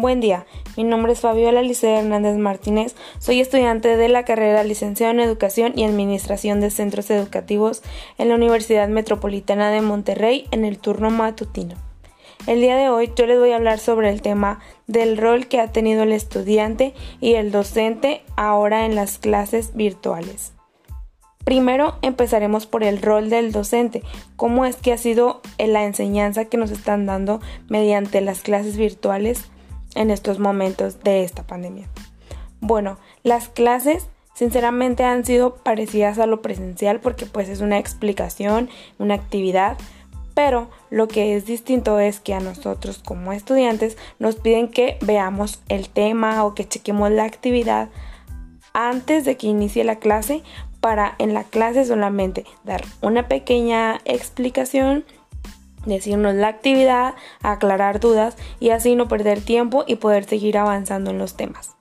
Buen día, mi nombre es Fabiola Licea Hernández Martínez, soy estudiante de la carrera licenciada en Educación y Administración de Centros Educativos en la Universidad Metropolitana de Monterrey en el turno matutino. El día de hoy yo les voy a hablar sobre el tema del rol que ha tenido el estudiante y el docente ahora en las clases virtuales. Primero empezaremos por el rol del docente, cómo es que ha sido la enseñanza que nos están dando mediante las clases virtuales en estos momentos de esta pandemia. Bueno, las clases sinceramente han sido parecidas a lo presencial porque pues es una explicación, una actividad, pero lo que es distinto es que a nosotros como estudiantes nos piden que veamos el tema o que chequemos la actividad antes de que inicie la clase para en la clase solamente dar una pequeña explicación decirnos la actividad, aclarar dudas y así no perder tiempo y poder seguir avanzando en los temas.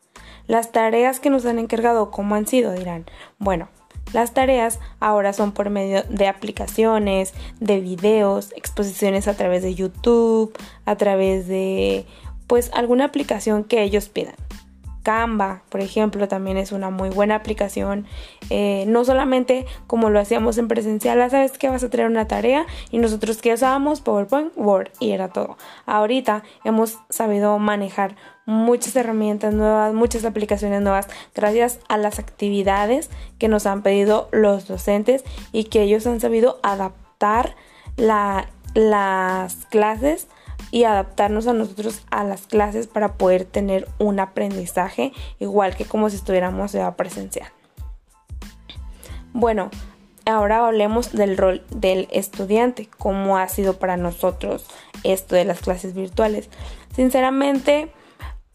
Las tareas que nos han encargado, ¿cómo han sido? Dirán. Bueno, las tareas ahora son por medio de aplicaciones, de videos, exposiciones a través de YouTube, a través de pues alguna aplicación que ellos pidan. Canva, por ejemplo, también es una muy buena aplicación. Eh, no solamente como lo hacíamos en presencial, ah, sabes que vas a traer una tarea y nosotros que usábamos PowerPoint, Word y era todo. Ahorita hemos sabido manejar muchas herramientas nuevas, muchas aplicaciones nuevas, gracias a las actividades que nos han pedido los docentes y que ellos han sabido adaptar las clases y adaptarnos a nosotros a las clases para poder tener un aprendizaje igual que como si estuviéramos en presencial. Bueno, ahora hablemos del rol del estudiante, cómo ha sido para nosotros esto de las clases virtuales. Sinceramente,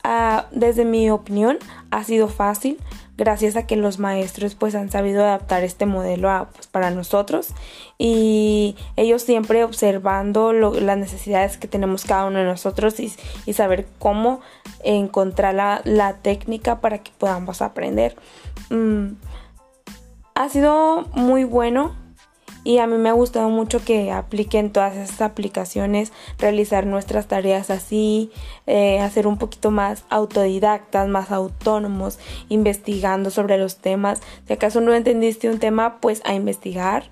ah, desde mi opinión, ha sido fácil gracias a que los maestros pues han sabido adaptar este modelo a, pues, para nosotros y ellos siempre observando las necesidades que tenemos cada uno de nosotros y, saber cómo encontrar la, técnica para que podamos aprender. Mm, ha sido muy bueno y a mí me ha gustado mucho que apliquen todas esas aplicaciones, realizar nuestras tareas así, eh, hacer un poquito más autodidactas, más autónomos, investigando sobre los temas. Si acaso no entendiste un tema, pues a investigar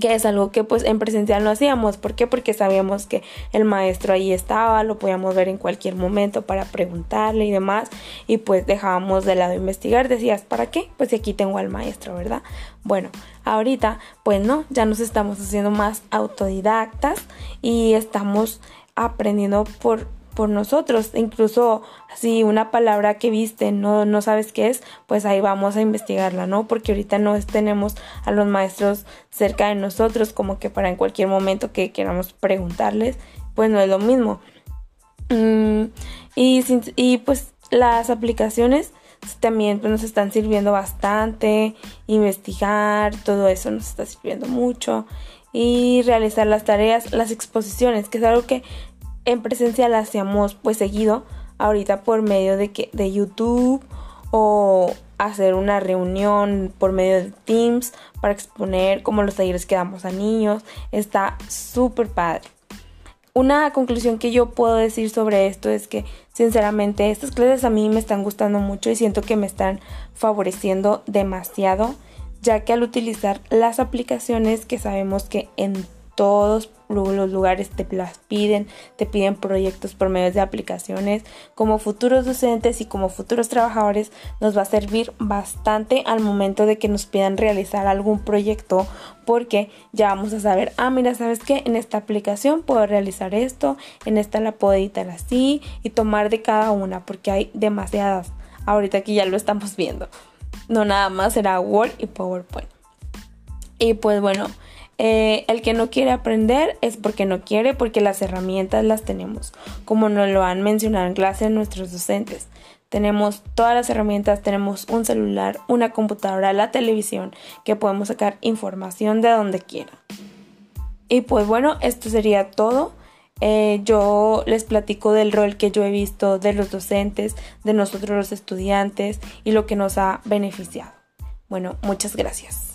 que es algo que pues en presencial no hacíamos. ¿Por qué? Porque sabíamos que el maestro ahí estaba, lo podíamos ver en cualquier momento para preguntarle y demás, y pues dejábamos de lado investigar, decías, ¿para qué? Pues aquí tengo al maestro, ¿verdad? Bueno, ahorita pues no, ya nos estamos haciendo más autodidactas y estamos aprendiendo por por nosotros. Incluso si una palabra que viste no, no sabes qué es, pues ahí vamos a investigarla, ¿no? Porque ahorita no tenemos a los maestros cerca de nosotros como que para en cualquier momento que queramos preguntarles, pues no es lo mismo. Mm, y, y pues las aplicaciones también pues, nos están sirviendo bastante, investigar, todo eso nos está sirviendo mucho y realizar las tareas, las exposiciones, que es algo que en presencial hacíamos pues seguido, ahorita por medio de, que, de YouTube o hacer una reunión por medio de Teams para exponer como los talleres que damos a niños. Está súper padre. Una conclusión que yo puedo decir sobre esto es que sinceramente estas clases a mí me están gustando mucho y siento que me están favoreciendo demasiado ya que al utilizar las aplicaciones que sabemos que en todos los lugares te las piden, te piden proyectos por medio de aplicaciones. Como futuros docentes y como futuros trabajadores nos va a servir bastante al momento de que nos pidan realizar algún proyecto porque ya vamos a saber, ah, mira, ¿sabes qué? En esta aplicación puedo realizar esto, en esta la puedo editar así y tomar de cada una porque hay demasiadas. Ahorita aquí ya lo estamos viendo. No nada más será Word y PowerPoint. Y pues bueno, eh, el que no quiere aprender es porque no quiere, porque las herramientas las tenemos, como nos lo han mencionado en clase nuestros docentes. Tenemos todas las herramientas, tenemos un celular, una computadora, la televisión, que podemos sacar información de donde quiera. Y pues bueno, esto sería todo. Eh, yo les platico del rol que yo he visto de los docentes, de nosotros los estudiantes y lo que nos ha beneficiado. Bueno, muchas gracias.